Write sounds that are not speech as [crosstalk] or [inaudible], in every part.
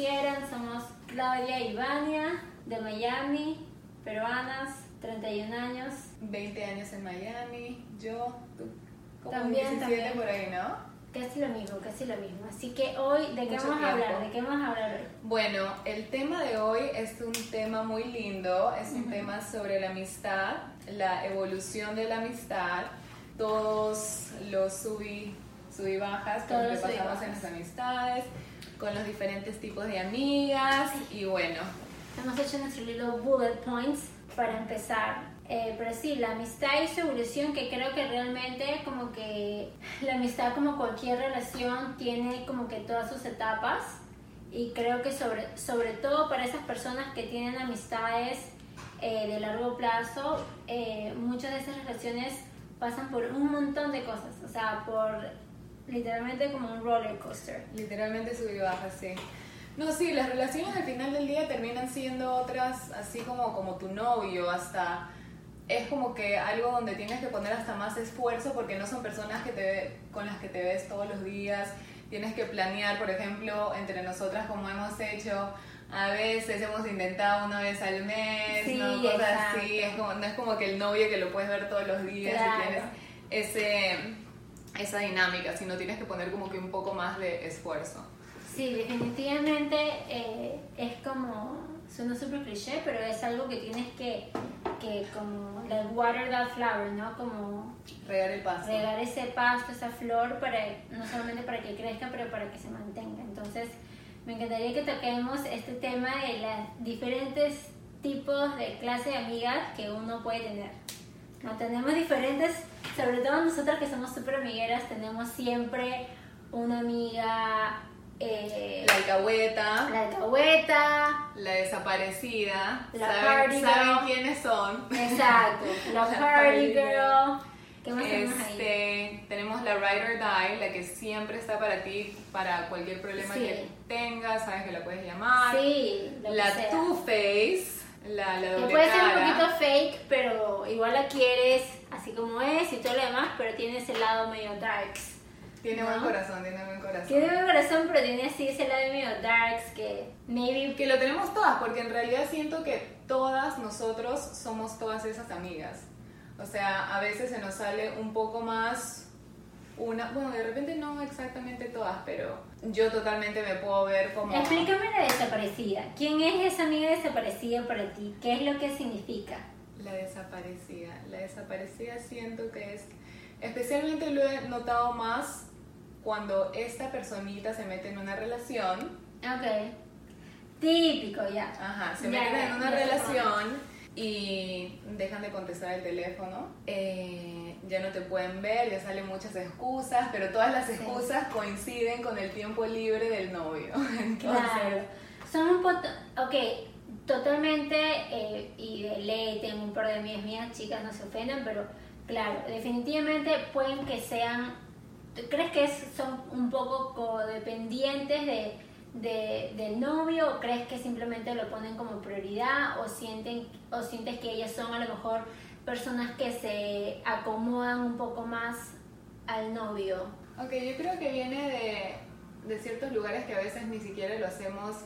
conocieran. Somos Claudia y Vania de Miami, peruanas, 31 años. 20 años en Miami, yo, tú, como También, 17 también. por ahí, ¿no? Casi lo mismo, casi lo mismo. Así que hoy, ¿de qué Mucho vamos a hablar? tiempo. ¿De qué vamos a hablar hoy? Bueno, el tema de hoy es un tema muy lindo, es un tema sobre la amistad, la evolución de la amistad, todos los sub y, sub y bajas que pasamos en las amistades, con los diferentes tipos de amigas y bueno, Hemos hecho nuestros little bullet points para empezar. Eh, pero sí, la amistad y su evolución, que creo que realmente como que la amistad como cualquier relación tiene como que todas sus etapas. Y creo que sobre, sobre todo para esas personas que tienen amistades eh, de largo plazo, eh, muchas de esas relaciones pasan por un montón de cosas, o sea, por literalmente como un roller coaster. literalmente sub y baja, sí. No, sí, las relaciones al final del día terminan siendo otras, así como, como tu novio, hasta es como que algo donde tienes que poner hasta más esfuerzo porque no son personas que te, con las que te ves todos los días. Tienes que planear, por ejemplo, entre nosotras como hemos hecho, a veces hemos intentado una vez al mes, Sí, ¿no? cosas exacto. así. Es como, no es como que el novio que lo puedes ver todos los días Claro. y tienes ese, esa dinámica, sino tienes que poner como que un poco más de esfuerzo. Sí, definitivamente eh, es como, suena súper cliché, pero es algo que tienes que, que como, like water that flower, ¿no? Como Regar el paso. regar ese pasto, esa flor, para, no solamente para que crezca, pero para que se mantenga. Entonces, me encantaría que toquemos este tema de los diferentes tipos de clase de amigas que uno puede tener. No tenemos diferentes, sobre todo nosotras que somos súper amigueras, tenemos siempre una amiga, eh, La alcahueta, la alcahueta, la desaparecida. La ¿Saben, party saben girl. quiénes son? exacto, [laughs] la La party girl. ¿Qué más tenemos ahí? Este, tenemos la Ride or Die, la que siempre está para ti, para cualquier problema Sí. que tengas, sabes que la puedes llamar. Sí, la. Two Face, la, la Que doble puede ser un cara. poquito fake, pero igual la quieres así como es y todo lo demás, pero tiene ese lado medio darks. Tiene ¿no? buen corazón, tiene buen corazón. Tiene buen corazón, pero tiene así ese lado medio darks que maybe... Que lo tenemos todas, porque en realidad siento que todas nosotros somos todas esas amigas. O sea, a veces se nos sale un poco más una, bueno, de repente no exactamente todas, pero yo totalmente me puedo ver como... Explícame la desaparecida. ¿Quién es esa amiga desaparecida para ti? ¿Qué es lo que significa? La desaparecida. La desaparecida siento que es, especialmente lo he notado más cuando esta personita se mete en una relación Ok. Típico, ya. Ajá, se meten ya, en una relación y dejan de contestar el teléfono. eh, ya no te pueden ver, ya salen muchas excusas, pero todas las Sí. excusas coinciden con el tiempo libre del novio. [laughs] Entonces, Claro. Son un poco... Ok, totalmente, eh, y de ley, tengo un par de amigas mías, chicas, no se ofendan, pero claro, definitivamente pueden que sean... ¿tú ¿Crees que son un poco codependientes de, de- del novio o crees que simplemente lo ponen como prioridad o, sienten, o sientes que ellas son a lo mejor personas que se acomodan un poco más al novio? ok, yo creo que viene de, de ciertos lugares que a veces ni siquiera lo hacemos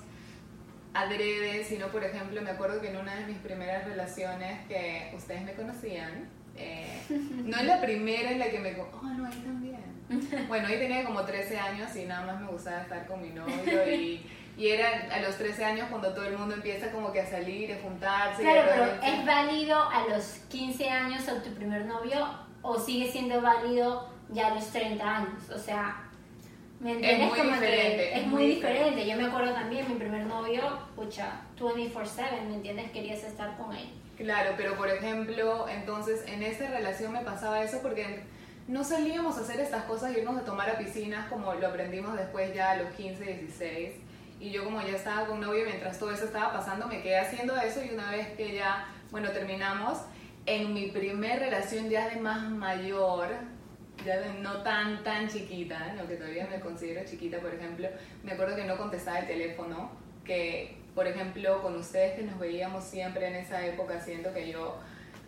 adrede, sino por ejemplo, me acuerdo que en una de mis primeras relaciones que ustedes me conocían, eh, [laughs] no es la primera en la que me... Oh, no, ahí también. [laughs] Bueno, ahí tenía como 13 años y nada más me gustaba estar con mi novio y, y era a los 13 años cuando todo el mundo empieza como que a salir, a juntarse. Claro, de pero ¿es válido a los 15 años a tu primer novio o sigue siendo válido ya a los 30 años? O sea, ¿me entiendes? muy Como que diferente, es es muy diferente. Yo me acuerdo también, mi primer novio, pucha, 24/7, ¿me entiendes? Querías estar con él. Claro, pero por ejemplo, entonces en esta relación me pasaba eso porque no salíamos a hacer estas cosas, irnos a tomar a piscinas como lo aprendimos después ya a los 15, 16. Y yo como ya estaba con novio, mientras todo eso estaba pasando, me quedé haciendo eso y una vez que ya, bueno, terminamos, en mi primer relación ya de más mayor, ya de no tan, tan chiquita, lo que todavía me considero chiquita, por ejemplo, me acuerdo que no contestaba el teléfono, que, por ejemplo, con ustedes que nos veíamos siempre en esa época, siento que yo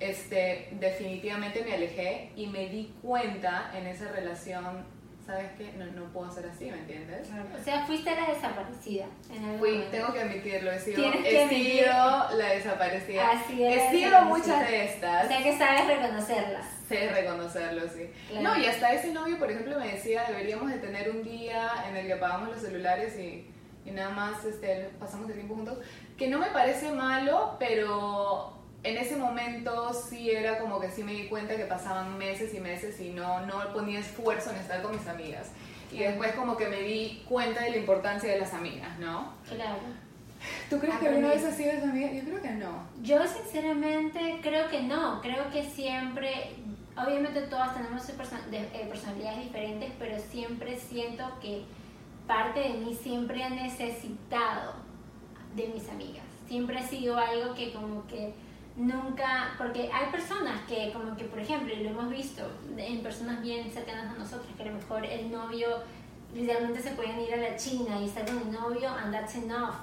este, definitivamente me alejé y me di cuenta en esa relación ¿sabes qué? No, no puedo hacer así, ¿me entiendes? O sea, fuiste la desaparecida. En Fui, tengo que admitirlo, he sido, he sido la desaparecida. Así he sido muchas de estas. O sea, que sabes reconocerlas. Sé reconocerlo, sí. No, y hasta ese novio, por ejemplo, me decía, deberíamos de tener un día en el que apagamos los celulares y, y nada más este, pasamos el tiempo juntos. Que no me parece malo, pero en ese momento sí era como que sí me di cuenta que pasaban meses y meses y no, no ponía esfuerzo en estar con mis amigas. Y después como que me di cuenta de la importancia de las amigas, ¿no? Claro. ¿Tú crees que alguna vez has sido esa amiga? Yo creo que no. Yo sinceramente creo que no. Creo que siempre, obviamente todas tenemos eh, personalidades diferentes, pero siempre siento que parte de mí siempre ha necesitado de mis amigas. Siempre ha sido algo que como que nunca, porque hay personas que como que, por ejemplo, lo hemos visto en personas bien cercanas a nosotros, que a lo mejor el novio literalmente se pueden ir a la China y estar con el novio and that's enough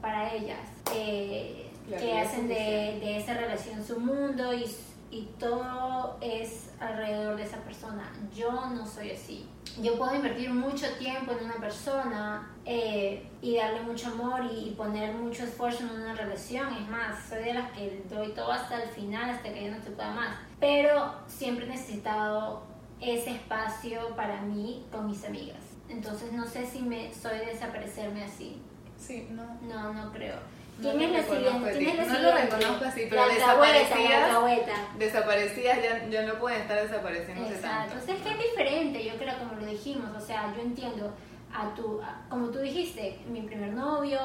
para ellas, eh, que hacen de, de, esa relación su mundo y, y todo es alrededor de esa persona. Yo no soy así yo puedo invertir mucho tiempo en una persona eh, y darle mucho amor y, poner mucho esfuerzo en una relación. Es más, soy de las que doy todo hasta el final, hasta que ya no se pueda más. Pero siempre he necesitado ese espacio para mí con mis amigas. Entonces no sé si me soy de desaparecerme así. Sí, no. No, no creo. ¿Quién es la siguiente? no lo reconozco así, pero desaparecidas, desaparecidas ya, ya, no pueden estar desapareciéndose Exacto. tanto. O sea, es que es diferente, yo creo, como lo dijimos, o sea, yo entiendo a tu, como tú dijiste, mi primer novio,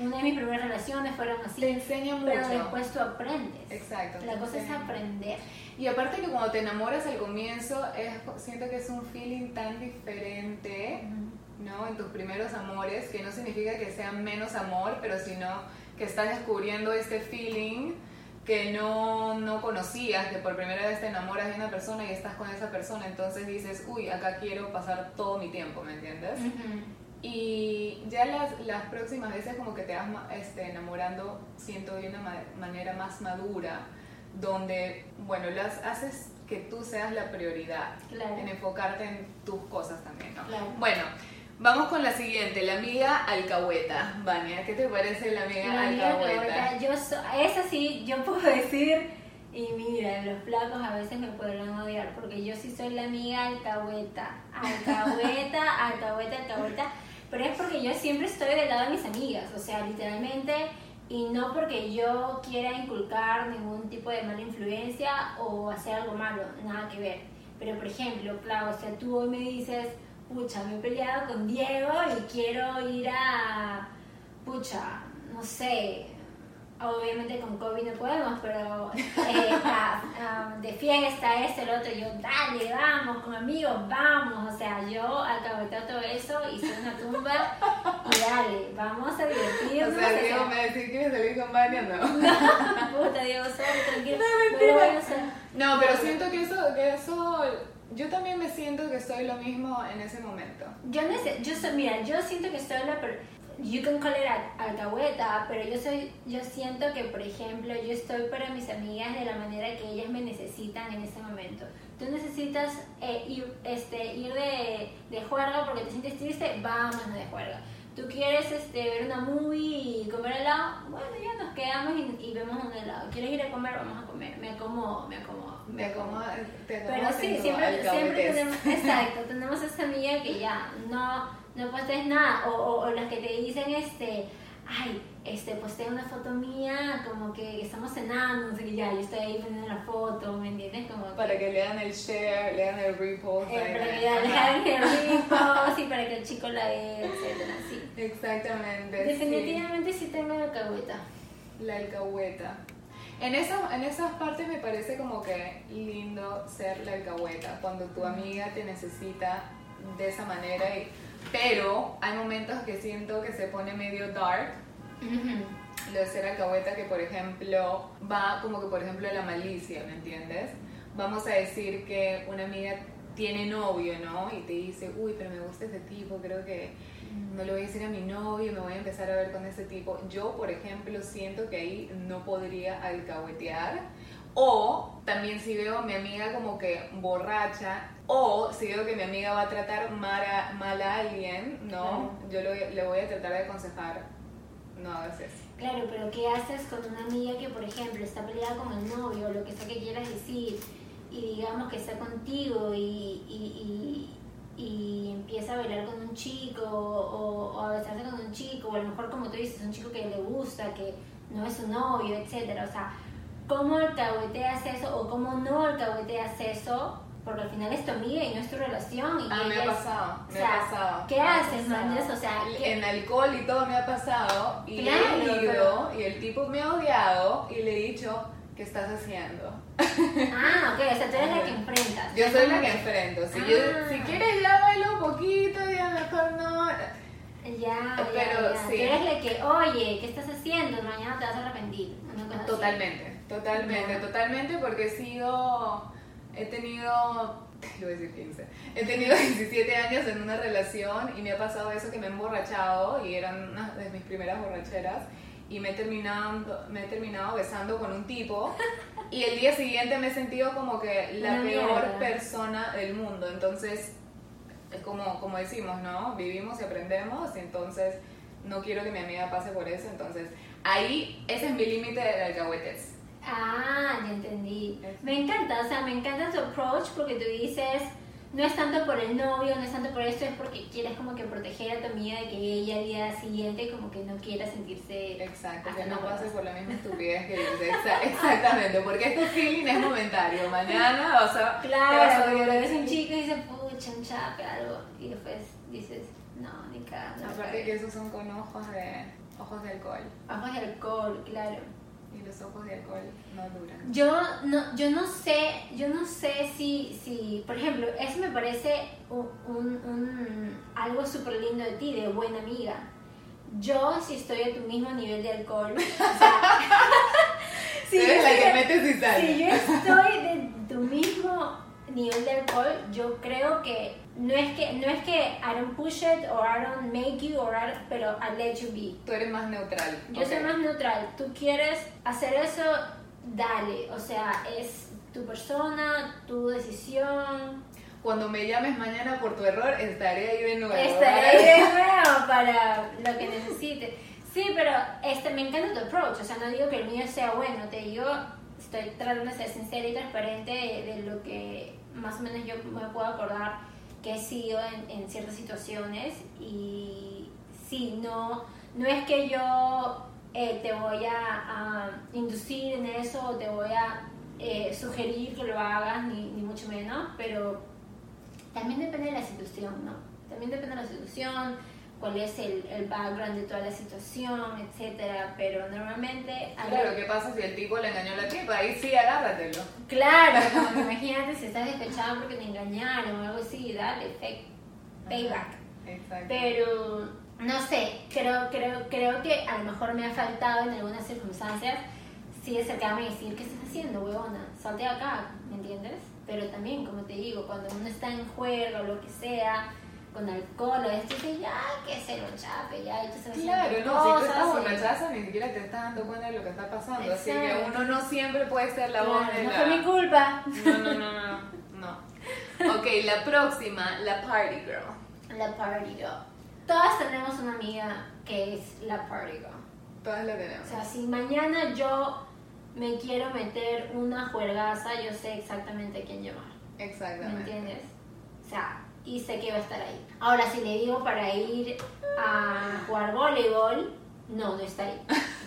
una de mis primeras relaciones fueron así. Te enseña mucho. Pero después tú aprendes. Exacto. La cosa es aprender. Y aparte que cuando te enamoras al comienzo, es, siento que es un feeling tan diferente. ¿No? En tus primeros amores, que no significa que sea menos amor, pero sino que estás descubriendo este feeling que no, no conocías, que por primera vez te enamoras de una persona y estás con esa persona, entonces dices, uy, acá quiero pasar todo mi tiempo, ¿me entiendes? Y ya las, las, próximas veces como que te vas este, enamorando, siento de una manera más madura, donde, bueno, las haces que tú seas la prioridad, en enfocarte en tus cosas también, ¿no? Bueno, Vamos con la siguiente, la amiga alcahueta. Vania, ¿qué te parece la amiga, la amiga alcahueta? Yo esa sí, yo puedo decir, y mira, los flacos a veces me podrán odiar, porque yo sí soy la amiga alcahueta. Alcahueta, [laughs] alcahueta, alcahueta. Pero es porque yo siempre estoy del lado de mis amigas, o sea, literalmente, y no porque yo quiera inculcar ningún tipo de mala influencia o hacer algo malo, nada que ver. Pero por ejemplo, claro, o sea, tú hoy me dices pucha, me he peleado con Diego y quiero ir a, pucha, no sé, obviamente con COVID no podemos, pero eh, [laughs] de fiesta, este, el otro, yo, dale, vamos, con amigos, vamos, o sea, yo alcahueteo todo eso, hice una tumba y dale, vamos a divertirnos. O sea, Diego me decís que salir con Vania, no. [laughs] no, puta, Diego, sorry, tranquilo. No, mentira. No, pero siento que eso, que eso yo también me siento que soy lo mismo en ese momento. Yo, no sé, yo soy, mira, yo siento que soy la... You can call it alcahueta, pero yo soy, yo siento que, por ejemplo, yo estoy para mis amigas de la manera que ellas me necesitan en ese momento. Tú necesitas eh, ir, este, de, de porque te sientes triste, vamos de juerga. Tú quieres este, ver una movie y comer helado, bueno, ya nos quedamos y, vemos un helado. ¿Quieres ir a comer? Vamos a comer. Me acomodo, me acomodo cómo te Pero sí, siempre, siempre tenemos, exacto, tenemos esa amiga que ya no, no postes nada, o, o, las que te dicen, este, ay, este, posté una foto mía, como que estamos cenando, no sé qué, ya, yo estoy ahí poniendo la foto, ¿me entiendes? Como para que, le hagan el share, le hagan el repost. Eh, para que le hagan el [laughs] repost y para que el chico la vea, etcétera, sí. Exactamente. Definitivamente sí, tengo la alcahueta. La alcahueta. En, esa, en esas partes me parece como que lindo ser la alcahueta, cuando tu amiga te necesita de esa manera, y, pero hay momentos que siento que se pone medio dark. Lo de ser alcahueta que, por ejemplo, va como que, por ejemplo, la malicia, ¿me entiendes? Vamos a decir que una amiga tiene novio, ¿no? Y te dice, uy, pero me gusta ese tipo, creo que no le voy a decir a mi novio, me voy a empezar a ver con ese tipo. Yo, por ejemplo, siento que ahí no podría alcahuetear. O también si veo a mi amiga como que borracha, o si veo que mi amiga va a tratar mal a, mal a alguien, ¿no? Yo le, le voy a tratar de aconsejar, no hagas eso. Claro, pero ¿qué haces con una amiga que, por ejemplo, está peleada con el novio, o lo que sea que quieras decir, y digamos que está contigo y, y, y, y empieza a bailar con un chico, o, o a besarse con un chico, o a lo mejor, como tú dices, un chico que le gusta, que no es su novio, etcétera O sea, ¿cómo alcahueteas eso o cómo no alcahueteas eso? Porque al final es tu amiga y no es tu relación. Y Ah, me ha es- pasado, o me sea, ha pasado. ¿Qué haces, manes? O sea, ¿qué- En alcohol y todo me ha pasado y Claro, he ido pero- y el tipo me ha odiado y le he dicho, ¿qué estás haciendo? Ah, ok, o sea, tú eres la que enfrentas. Yo soy la que enfrento. Si, yo, Ah. si quieres ya bailo un poquito, ya mejor no. Ya, ya, Pero ya. sí. Tú eres la que, oye, ¿qué estás haciendo? Mañana te vas a arrepentir. Así. Totalmente, totalmente, Ya. totalmente porque he sido, he tenido, [laughs] iba a decir 15, he tenido [laughs] 17 años en una relación y me ha pasado eso que me he emborrachado y eran una de mis primeras borracheras y me he terminado, me he terminado besando con un tipo y el día siguiente me he sentido como que la Una peor mierda. persona del mundo, entonces es como, como decimos, ¿no? Vivimos y aprendemos, y entonces no quiero que mi amiga pase por eso, entonces ahí ese es mi límite de alcahuetes. Ah, ya entendí. Me encanta, o sea, me encanta tu approach porque tú dices, no es tanto por el novio, no es tanto por esto, es porque quieres como que proteger a tu amiga de que ella al día siguiente como que no quiera sentirse... Exacto, que no pase por la misma estupidez que dices. Exa- Exactamente, porque este feeling es momentario. Mañana, o sea, Claro, porque ves un chico y dices, pucha, un chape, algo, y después dices, no, ni cada Aparte que esos son con ojos de ojos de alcohol Ojos de alcohol, claro. Y los ojos de alcohol no duran. Yo no, yo no sé, yo no sé si, si, por ejemplo, eso me parece un, un- un- algo súper lindo de ti, de buena amiga. Yo, si estoy a tu mismo nivel de alcohol, [laughs] o sea, [laughs] si Tú eres yo la estoy- que metes y sales. si yo estoy de tu mismo nivel de alcohol, yo creo que no es que no es que I don't push it or I don't make you or I don't- pero I let you be. Tú eres más neutral. Yo ok. soy más neutral. Tú quieres hacer eso, dale. O sea, es tu persona, tu decisión. Cuando me llames mañana por tu error, estaré ahí de nuevo. Estaré ahí [laughs] de nuevo para lo que necesites. Sí, pero este, me encanta tu approach. O sea, no digo que el mío sea bueno. Te digo, estoy tratando de ser sincera y transparente de, de lo que más o menos yo me puedo acordar que he sido en, ciertas situaciones. Y sí, no, no es que yo eh, te voy a, a inducir en eso o te voy a eh, sugerir que lo hagas, ni, ni mucho menos, pero también depende de la situación, ¿no? También depende de la situación, cuál es el, el background de toda la situación, etcétera, pero normalmente... Claro, ¿qué pasa si el tipo le engañó a la tipa? Ahí sí, agárratelo. Claro, como [laughs] imagínate si estás despechado porque te engañaron o algo así, dale, fake, payback. Exacto. Pero, no sé, creo, creo, creo que a lo mejor me ha faltado en algunas circunstancias sí acercarme y decir, ¿qué estás haciendo, huevona? Salte de acá, ¿me entiendes? Pero también, como te digo, cuando uno está en juego o lo que sea, con alcohol o esto, dices, ya, que se lo chape, ya, y tú estás Claro, no, si tú cosas estás y- borrachaza ni siquiera te estás dando cuenta de lo que está pasando. Así que Exacto. uno no siempre puede ser la voz Claro, de no la... fue mi culpa. No, no, no, no, no. Ok, la próxima, la party girl. La party girl. Todas tenemos una amiga que es la party girl. Todas la tenemos. O sea, si mañana yo me quiero meter una juergaza, yo sé exactamente a quién llamar. ¿Me Exactamente. entiendes? O sea, y sé que va a estar ahí. Ahora, si le digo para ir a jugar voleibol, no, no está ahí.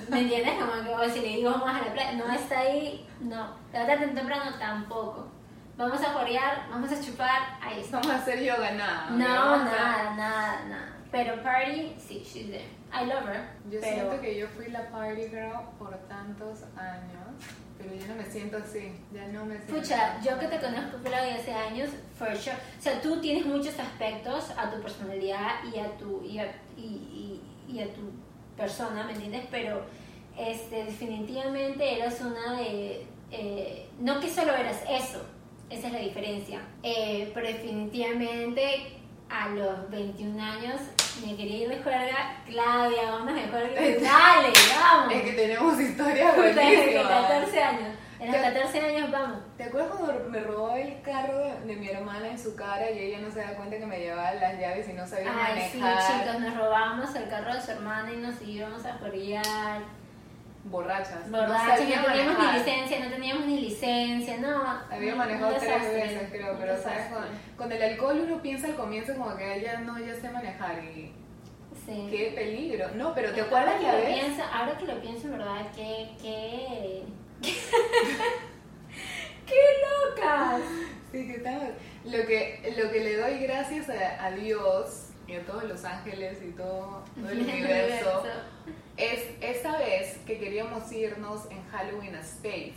¿Me entiendes? Como que o si le digo vamos a la playa, no está ahí, no. Levantarte temprano, tampoco. Vamos a jorear, vamos a chupar, ahí está. Vamos a hacer yoga, nada. No, nada, nada, nada. Pero party, sí, she's there. I love her. Yo pero siento que yo fui la party girl por tantos años, pero yo no me siento así. Ya no me siento. Pucha, yo que te conozco Claudia, de hace años, for sure. O sea, tú tienes muchos aspectos a tu personalidad y a tu, y a, y, y- y a tu persona, ¿me entiendes? Pero este, definitivamente eras una de... eh, no que solo eras eso, Esa es la diferencia. Eh, pero definitivamente a los 21 años me quería ir de juerga. Claudia, vamos de juerga. Dale, vamos. Es que tenemos historias [laughs] buenísimas. 14 años. En los 14 años vamos. ¿Te acuerdas cuando me robó el carro de, mi hermana en su cara y ella no se da cuenta que me llevaba las llaves y no sabía Ay, sí, manejar? chicos, nos robábamos el carro de su hermana y nos íbamos a juerguear. Borrachas. Borrachos, sabía no teníamos ni licencia, no teníamos ni licencia, no. Había manejado tres veces, creo, pero sabes, con, con el alcohol uno piensa al comienzo como que ya no, ya sé manejar y Sí. qué peligro. No, pero ¿te acuerdas ahora la que lo vez? pienso, ahora que lo pienso, en verdad, qué, qué, [laughs] qué locas. Sí, que tal. Lo que, lo que le doy gracias a, a Dios y a todos los ángeles y todo, todo el [laughs] universo es esa vez que queríamos irnos en Halloween a Space.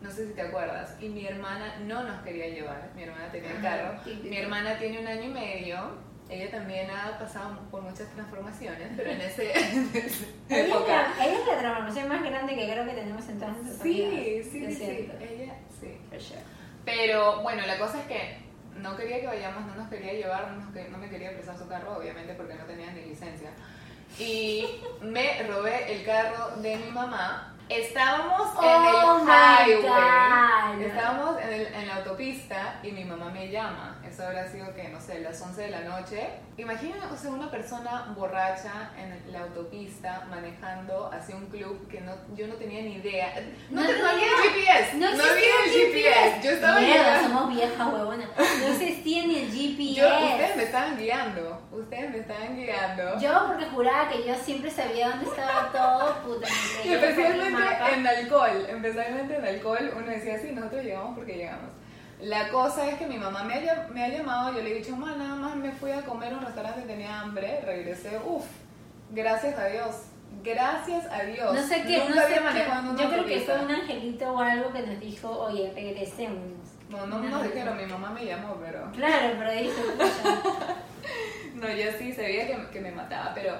No sé si te acuerdas. Y mi hermana no nos quería llevar. Mi hermana tenía el Ajá, carro. Mi hermana tiene un año y medio. Ella también ha pasado por muchas transformaciones, pero en, ese, [laughs] en esa Ella, es época. la- ella es la transformación más grande que creo que tenemos en todas nuestras Sí, sí, sí, sí. Ella, sí. For sure. Pero bueno, la cosa es que no quería que vayamos, no nos quería llevar, no, nos no me quería prestar su carro, obviamente porque no tenía ni licencia. Y me robé el carro de mi mamá. Estábamos Oh en el my highway, estábamos en, el- en la autopista y mi mamá me llama. Eso habrá sido que, no sé, las 11 de la noche. Imagina, o sea, una persona borracha en la autopista manejando hacia un club que no, yo no tenía ni idea. No, No te- no había tenía- GPS, No, no, había el existía GPS. Yo estaba Mierda, somos viejas, huevona. No existía ni el GPS. Yo, ustedes me estaban guiando, ustedes me estaban guiando. Yo porque juraba que yo siempre sabía dónde estaba todo, puta. y [laughs] especialmente en alcohol, especialmente en alcohol, uno decía, sí, nosotros llegamos porque llegamos. La cosa es que mi mamá me ha, me ha llamado, yo le he dicho, mamá, nada más me fui a comer a un restaurante, tenía hambre, regresé, uff, gracias a Dios, gracias a Dios. No sé qué, Nunca no sé había qué. manejado una Yo creo que fue un angelito o algo que nos dijo, oye, regresemos. No, no nos dijeron, mi mamá me llamó, pero... Claro, pero dijo. [laughs] No, yo sí sabía que, que me mataba, pero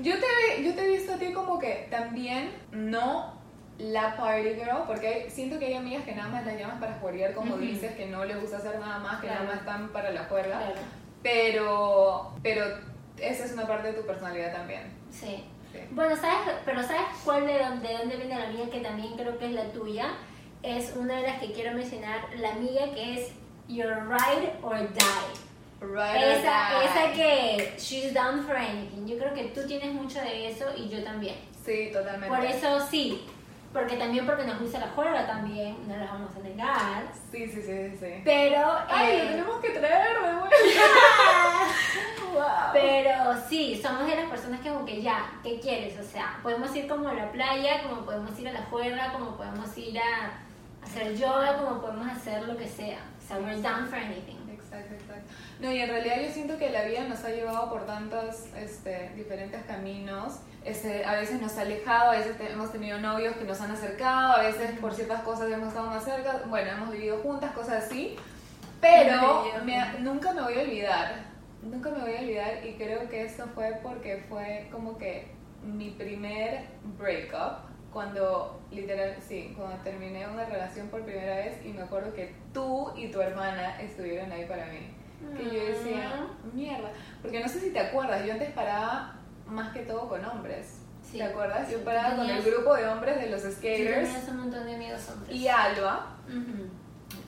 yo te, yo te he visto a ti como que también no la party girl, porque hay- siento que hay amigas que nada más las llaman para jugar, como dices, que no les gusta hacer nada más, que Claro. nada más están para la juerga, Claro, pero, pero esa es una parte de tu personalidad también. sí. Sí. Bueno, ¿sabes? Pero ¿sabes cuál de dónde, de dónde viene la mía que también creo que es la tuya? Es una de las que quiero mencionar, la amiga que es Your Ride or Die. Right Esa, esa que she's down for anything. Yo creo que tú tienes mucho de eso y yo también. Sí, totalmente. Por eso sí, porque también porque nos gusta la juega también, no las vamos a negar. Sí, sí, sí, sí. Pero, Ay, eh, lo tenemos que traer de vuelta. [laughs] wow. pero sí, somos de las personas que como que ya, ¿qué quieres? O sea, podemos ir como a la playa, como podemos ir a la juerga, como podemos ir a hacer yoga, como podemos hacer lo que sea. O sea, we're down for anything. Exacto, exacto. No, y en realidad yo siento que la vida nos ha llevado por tantos este, diferentes caminos. Este, a veces nos ha alejado, a veces te- hemos tenido novios que nos han acercado, a veces por ciertas cosas hemos estado más cerca. Bueno, hemos vivido juntas, cosas así. Pero me- nunca me voy a olvidar. Nunca me voy a olvidar y creo que esto fue porque fue como que mi primer breakup. Cuando, literal, sí, cuando terminé una relación por primera vez y me acuerdo que tú y tu hermana estuvieron ahí para mí. Que yo decía, mierda. Porque no sé si te acuerdas, yo antes paraba más que todo con hombres. Sí. ¿Te acuerdas? Sí, Yo paraba con el tenías- grupo de hombres de los skaters tenías un montón de amigos hombres. y Alba, Ujú.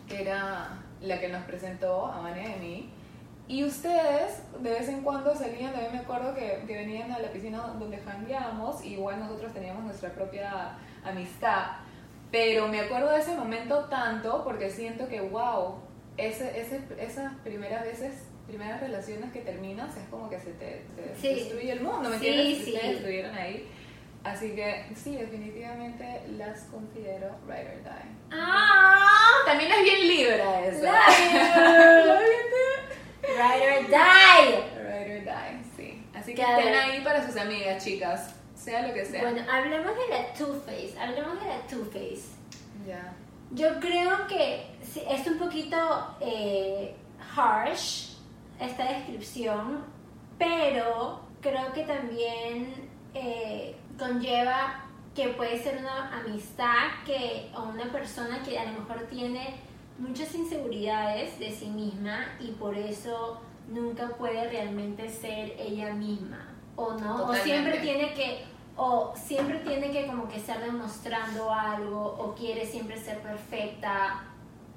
que era la que nos presentó a Vania y a mí. Y ustedes de vez en cuando salían, también me acuerdo que, que venían a la piscina donde jangueábamos, igual nosotros teníamos nuestra propia amistad. Pero me acuerdo de ese momento tanto porque siento que, wow, ese, ese, esas primeras veces, primeras relaciones que terminas, es como que se te, te Sí. destruye el mundo, ¿me Sí, entiendes? sí. Ustedes estuvieron ahí. Así que sí, definitivamente las considero ride or die. ¡Ah! También es bien libra esa. Love Ride or die. Ride or die, sí. Así que estén ahí para sus amigas, chicas. Sea lo que sea. Bueno, hablemos de la Two-Face. Hablemos de la Two-Face. Ya. Yo creo que es un poquito eh, harsh esta descripción, pero creo que también eh, conlleva que puede ser una amistad que, o una persona que a lo mejor tiene muchas inseguridades de sí misma y por eso nunca puede realmente ser ella misma o no o siempre tiene que o siempre tiene que como que estar demostrando algo o quiere siempre ser perfecta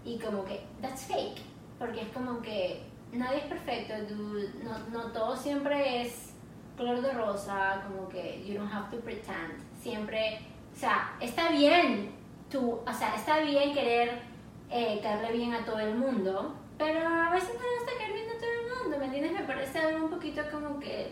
y como que that's fake porque es como que nadie es perfecto dude. no, no todo siempre es color de rosa como que you don't have to pretend siempre o sea está bien tú o sea está bien querer eh, caerle bien a todo el mundo pero a veces no le gusta caer bien a todo el mundo ¿me entiendes? me parece algo un poquito como que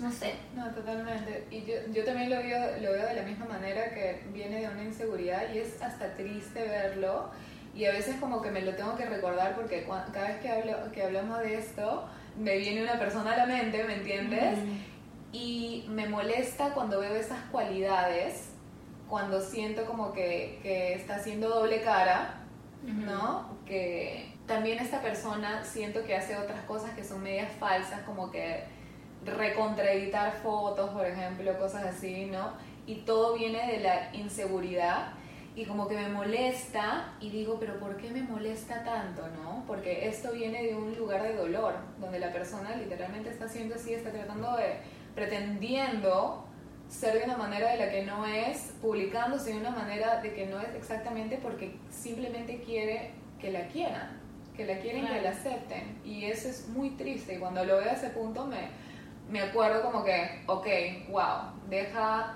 no sé No, totalmente. Y yo, yo también lo veo, lo veo de la misma manera que viene de una inseguridad y es hasta triste verlo. Y a veces como que me lo tengo que recordar porque cua- cada vez que, hablo, que hablamos de esto, me viene una persona a la mente, ¿me entiendes? Y me molesta cuando veo esas cualidades, cuando siento como que, que está haciendo doble cara, ¿no? Que también esta persona siento que hace otras cosas que son medias falsas, como que recontraeditar fotos, por ejemplo, cosas así, ¿no? Y todo viene de la inseguridad y como que me molesta y digo, pero ¿por qué me molesta tanto, no? Porque esto viene de un lugar de dolor, donde la persona literalmente está haciendo así, está tratando de, pretendiendo ser de una manera de la que no es, publicándose de una manera de que no es exactamente porque simplemente quiere que la quieran, que la quieren y que Claro. la acepten. Y eso es muy triste y cuando lo veo a ese punto me, me acuerdo como que, ok, wow, deja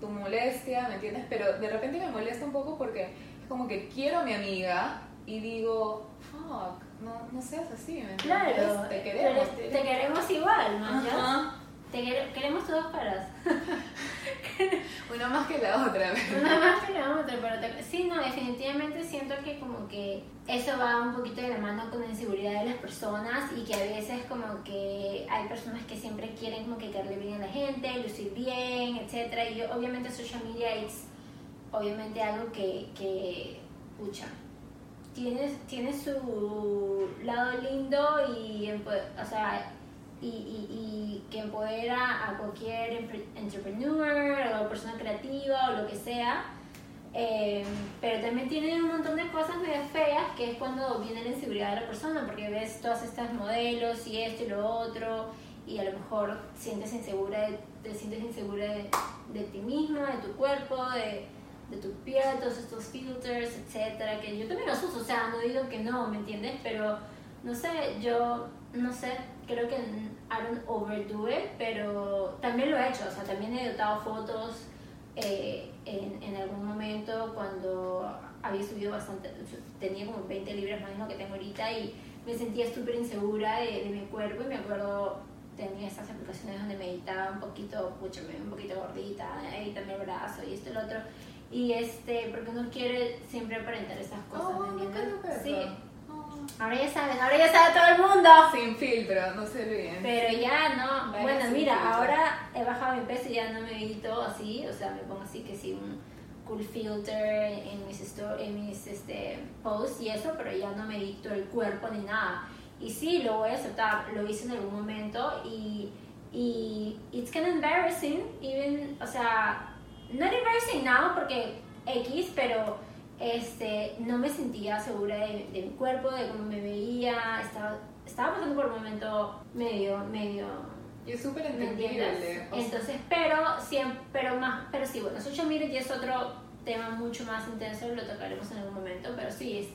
tu molestia, ¿me entiendes? Pero de repente me molesta un poco porque es como que quiero a mi amiga y digo, fuck, no, no seas así, ¿me entiendes? claro Te queremos. te, te queremos igual ¿no? Queremos todas caras [laughs] Una más que la otra. Una más que la otra, pero te- sí, no, definitivamente siento que como que eso va un poquito de la mano con la inseguridad de las personas y que a veces como que hay personas que siempre quieren como que caerle bien a la gente, lucir bien, etcétera y yo- obviamente social media es obviamente algo que, que pucha, tiene, tiene su lado lindo y, o sea, y, y, y que empodera a cualquier entrepreneur o persona creativa o lo que sea. Eh, pero también tiene un montón de cosas medio feas que es cuando viene la inseguridad de la persona porque ves todas estas modelos y esto y lo otro y a lo mejor sientes insegura de- te sientes insegura de, de ti misma, de tu cuerpo, de, de tu piel, todos estos filters, etcétera, que yo también los uso, o sea, no digo que no, ¿me entiendes? Pero no sé, yo no sé, creo que I don't overdo it, pero también lo he hecho, o sea, también he editado fotos eh, en, en algún momento cuando había subido bastante, tenía como 20 libras más de lo que tengo ahorita y me sentía súper insegura de, de mi cuerpo y me acuerdo tenía estas aplicaciones donde me editaba un poquito, pucha, me un poquito gordita, edítame el brazo y esto y lo otro. Y este, porque uno quiere siempre aparentar esas cosas, Oh, ¿me lo pensé. Sí. Ahora ya sabes, ahora ya sabe todo el mundo. Sin filtro, no se olviden. Pero ya no, Vaya bueno, mira, filtro. ahora he bajado mi peso y ya no me edito así, o sea, me pongo así que sí, un cool filter en mis, sto- en mis este, posts y eso, pero ya no me edito el cuerpo ni nada. Y sí, lo voy a aceptar, lo hice en algún momento y, y it's kind of embarrassing, even, o sea, not embarrassing now porque X, pero este, no me sentía segura de, de mi cuerpo, de cómo me veía, estaba, estaba pasando por un momento medio, medio, Y es súper ¿me entendible. Entonces, pero siempre, pero más, pero sí, bueno, social media ya es otro tema mucho más intenso, lo tocaremos en algún momento, pero sí, es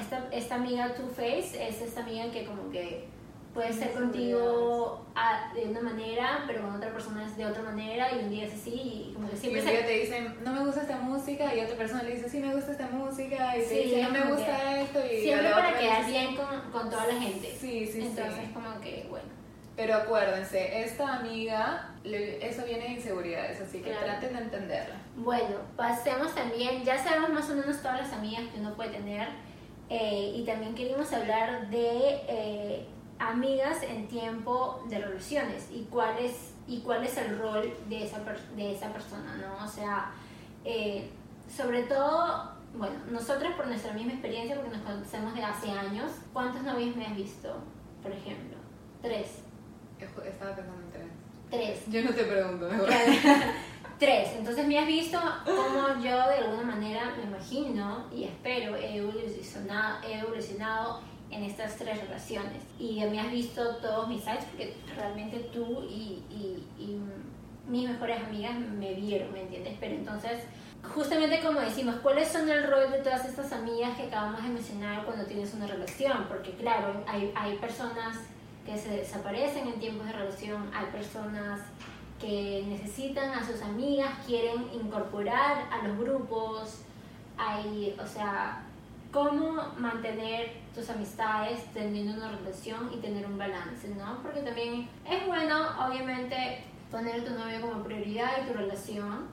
esta, esta amiga Two Face es esta amiga que como que puede ser contigo a- de una manera, pero con otra persona es de otra manera y un día es así y como que y siempre un se día te dicen, no me gusta esta música, y otra persona le dice, sí me gusta esta música, y te Sí, dice, es no me gusta esto, y siempre para quedar dice, bien con, con toda la gente. Sí, sí, Entonces, sí. como que, bueno. Pero acuérdense, esta amiga, eso viene de inseguridades, así que Claro. traten de entenderla. Bueno, pasemos también, ya sabemos más o menos todas las amigas que uno puede tener eh, y también queríamos hablar de eh, amigas en tiempo de relaciones y cuál es, y cuál es el rol de esa, per- de esa persona, ¿no? O sea, eh, sobre todo, bueno, nosotros por nuestra misma experiencia, porque nos conocemos de hace años, ¿cuántos novios me has visto, por ejemplo? Tres. Estaba pensando en tres. Tres. Yo no te pregunto, mejor. [laughs] tres. Entonces me has visto como yo de alguna manera me imagino y espero he evolucionado, he evolucionado en estas tres relaciones. Y me has visto todos mis sites porque realmente tú y, y, y mis mejores amigas me vieron, ¿me entiendes? Pero entonces, justamente como decimos, ¿cuáles son el rol de todas estas amigas que acabamos de mencionar cuando tienes una relación? Porque claro, hay, hay personas que se desaparecen en tiempos de relación, hay personas que necesitan a sus amigas, quieren incorporar a los grupos, hay, o sea, cómo mantener tus amistades teniendo una relación y tener un balance, ¿no? Porque también es bueno, obviamente, poner a tu novio como prioridad y tu relación,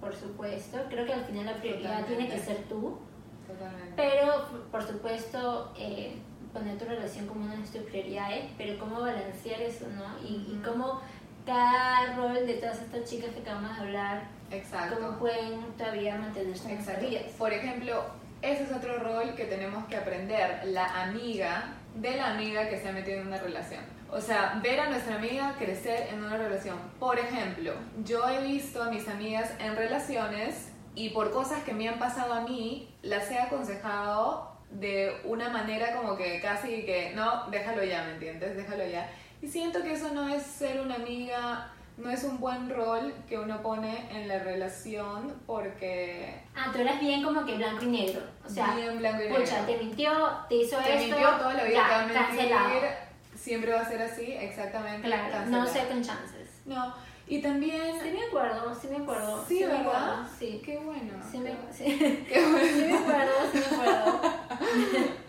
por supuesto. Creo que al final la prioridad tiene que ser tú. Totalmente. Pero, por supuesto, eh, poner tu relación como una de tus prioridades, pero cómo balancear eso, ¿no? Y, y cómo cada rol de todas estas chicas que acabamos de hablar, Exacto. cómo pueden todavía mantenerse en. Por ejemplo, ese es otro rol que tenemos que aprender, la amiga de la amiga que se ha metido en una relación. O sea, ver a nuestra amiga crecer en una relación. Por ejemplo, yo he visto a mis amigas en relaciones y por cosas que me han pasado a mí, las he aconsejado de una manera como que casi que, no, déjalo ya, ¿me entiendes? Déjalo ya. Y siento que eso no es ser una amiga, no es un buen rol que uno pone en la relación porque... Ah, tú eres bien como que blanco y negro. O sea, bien blanco y negro. Pucha, te mintió, te hizo te esto. mintió toda la vida, te va a mentir. Siempre va a ser así, exactamente. Claro, no second chances. No. Y también... Sí me acuerdo, sí me acuerdo. Sí, ¿verdad? Me acuerdo. Sí. Qué bueno. Sí me, sí. Qué bueno. sí me acuerdo, sí [laughs] me acuerdo. [laughs]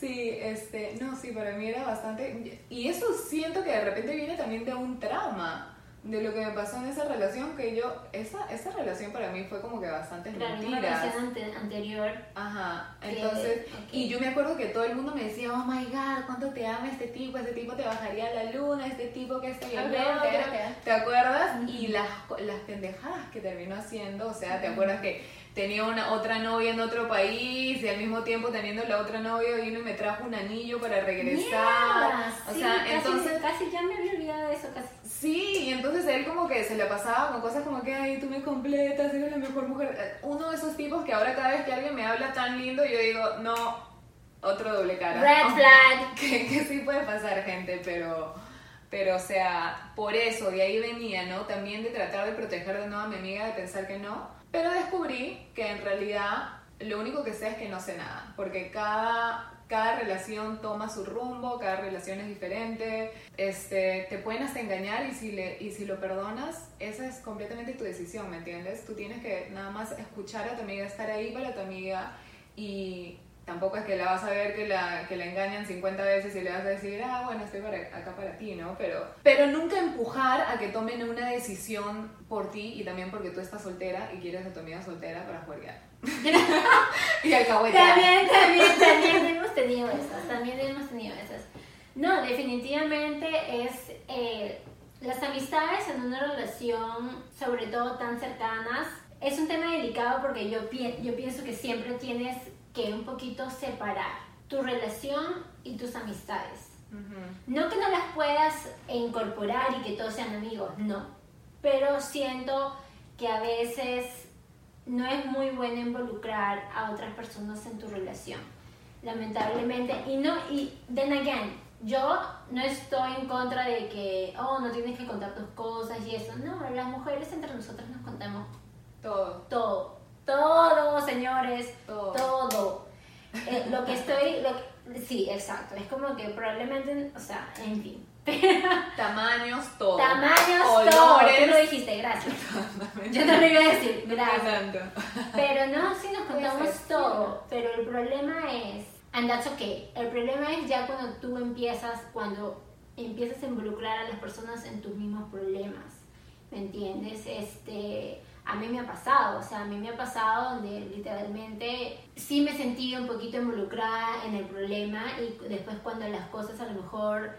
Sí, este, no, sí, para mí era bastante... Y eso siento que de repente viene también de un trauma de lo que me pasó en esa relación, que yo, esa, esa relación para mí fue como que bastante claro, mentiras. Una relación anterior. Ajá, entonces, y yo me acuerdo que todo el mundo me decía, oh my god, cuánto te ama este tipo, este tipo te bajaría a la luna, este tipo que está bien, ¿te acuerdas? Y las, las pendejadas que terminó haciendo, o sea, ¿te acuerdas que tenía una otra novia en otro país y al mismo tiempo teniendo la otra novia vino y me trajo un anillo para regresar. o sea, casi, entonces casi ya me había olvidado de eso casi. Sí, y entonces él como que se le pasaba con cosas como que, ay, tú me completas, eres la mejor mujer. Uno de esos tipos que ahora cada vez que alguien me habla tan lindo, yo digo, no, otro doble cara. Red [laughs] flag. Que, que sí puede pasar, gente, pero pero, o sea, por eso, de ahí venía, ¿no? También de tratar de proteger de nuevo a mi amiga, de pensar que no. Pero descubrí que en realidad lo único que sé es que no sé nada, porque cada, cada relación toma su rumbo, cada relación es diferente, este, te pueden hasta engañar y si, le, y si lo perdonas, esa es completamente tu decisión, ¿me entiendes? Tú tienes que nada más escuchar a tu amiga, estar ahí para tu amiga y tampoco es que la vas a ver que la, que la engañan 50 veces y le vas a decir, ah, bueno, estoy para, acá para ti, ¿no? Pero, pero nunca empujar a que tomen una decisión por ti y también porque tú estás soltera y quieres a tu amiga soltera para jugar. [laughs] y alcahuetear. También, también, [laughs] también hemos tenido esas, también hemos tenido esas. No, definitivamente es... Eh, las amistades en una relación, sobre todo tan cercanas, es un tema delicado porque yo, yo pienso que siempre tienes que un poquito separar tu relación y tus amistades. No que no las puedas incorporar y que todos sean amigos, no. Pero siento que a veces no es muy bueno involucrar a otras personas en tu relación. Lamentablemente. Y no, y then again, yo no estoy en contra de que, oh, no tienes que contar tus cosas y eso. No, las mujeres entre nosotras nos contamos todo. Todo todo, señores, todo. Eh, lo que estoy, sí, exacto. Es como que probablemente, o sea, en fin. [laughs] Tamaños, todo. Tamaños, Olores. todo. Tú lo dijiste, gracias. Yo no lo iba a decir, gracias. Pero no, sí nos contamos todo. Pero el problema es, and that's okay. El problema es ya cuando tú empiezas, cuando empiezas a involucrar a las personas en tus mismos problemas. ¿Me entiendes? Este a mí me ha pasado, o sea, a mí me ha pasado donde literalmente sí me sentí un poquito involucrada en el problema y después cuando las cosas a lo mejor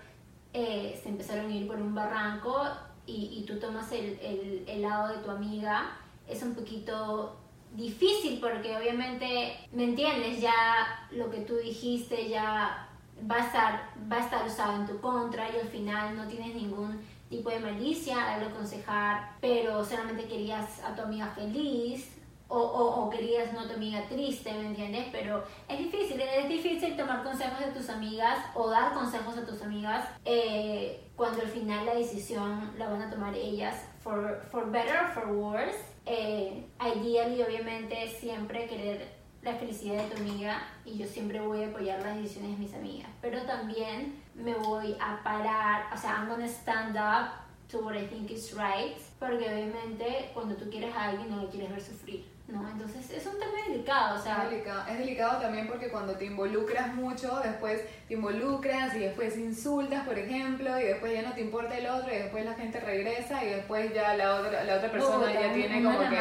eh, se empezaron a ir por un barranco y, y tú tomas el, el, el, lado de tu amiga, es un poquito difícil porque obviamente, ¿me entiendes? Ya lo que tú dijiste ya va a estar, va a estar usado en tu contra y al final no tienes ningún tipo de malicia al aconsejar, pero solamente querías a tu amiga feliz o, o, querías no a tu amiga triste, ¿me entiendes? Pero es difícil, es difícil tomar consejos de tus amigas o dar consejos a tus amigas eh, cuando al final la decisión la van a tomar ellas, for, for better or for worse. Eh, ideally, obviamente, siempre querer la felicidad de tu amiga y yo siempre voy a apoyar las decisiones de mis amigas, pero también me voy a parar, o sea, I'm gonna stand up to what I think is right, porque obviamente cuando tú quieres a alguien no lo quieres ver sufrir. ¿no? Entonces es un tema delicado, o sea... Es delicado, es delicado también porque cuando te involucras mucho, después te involucras y después insultas, por ejemplo, y después ya no te importa el otro y después la gente regresa y después ya la otra, la otra persona ya tiene como que...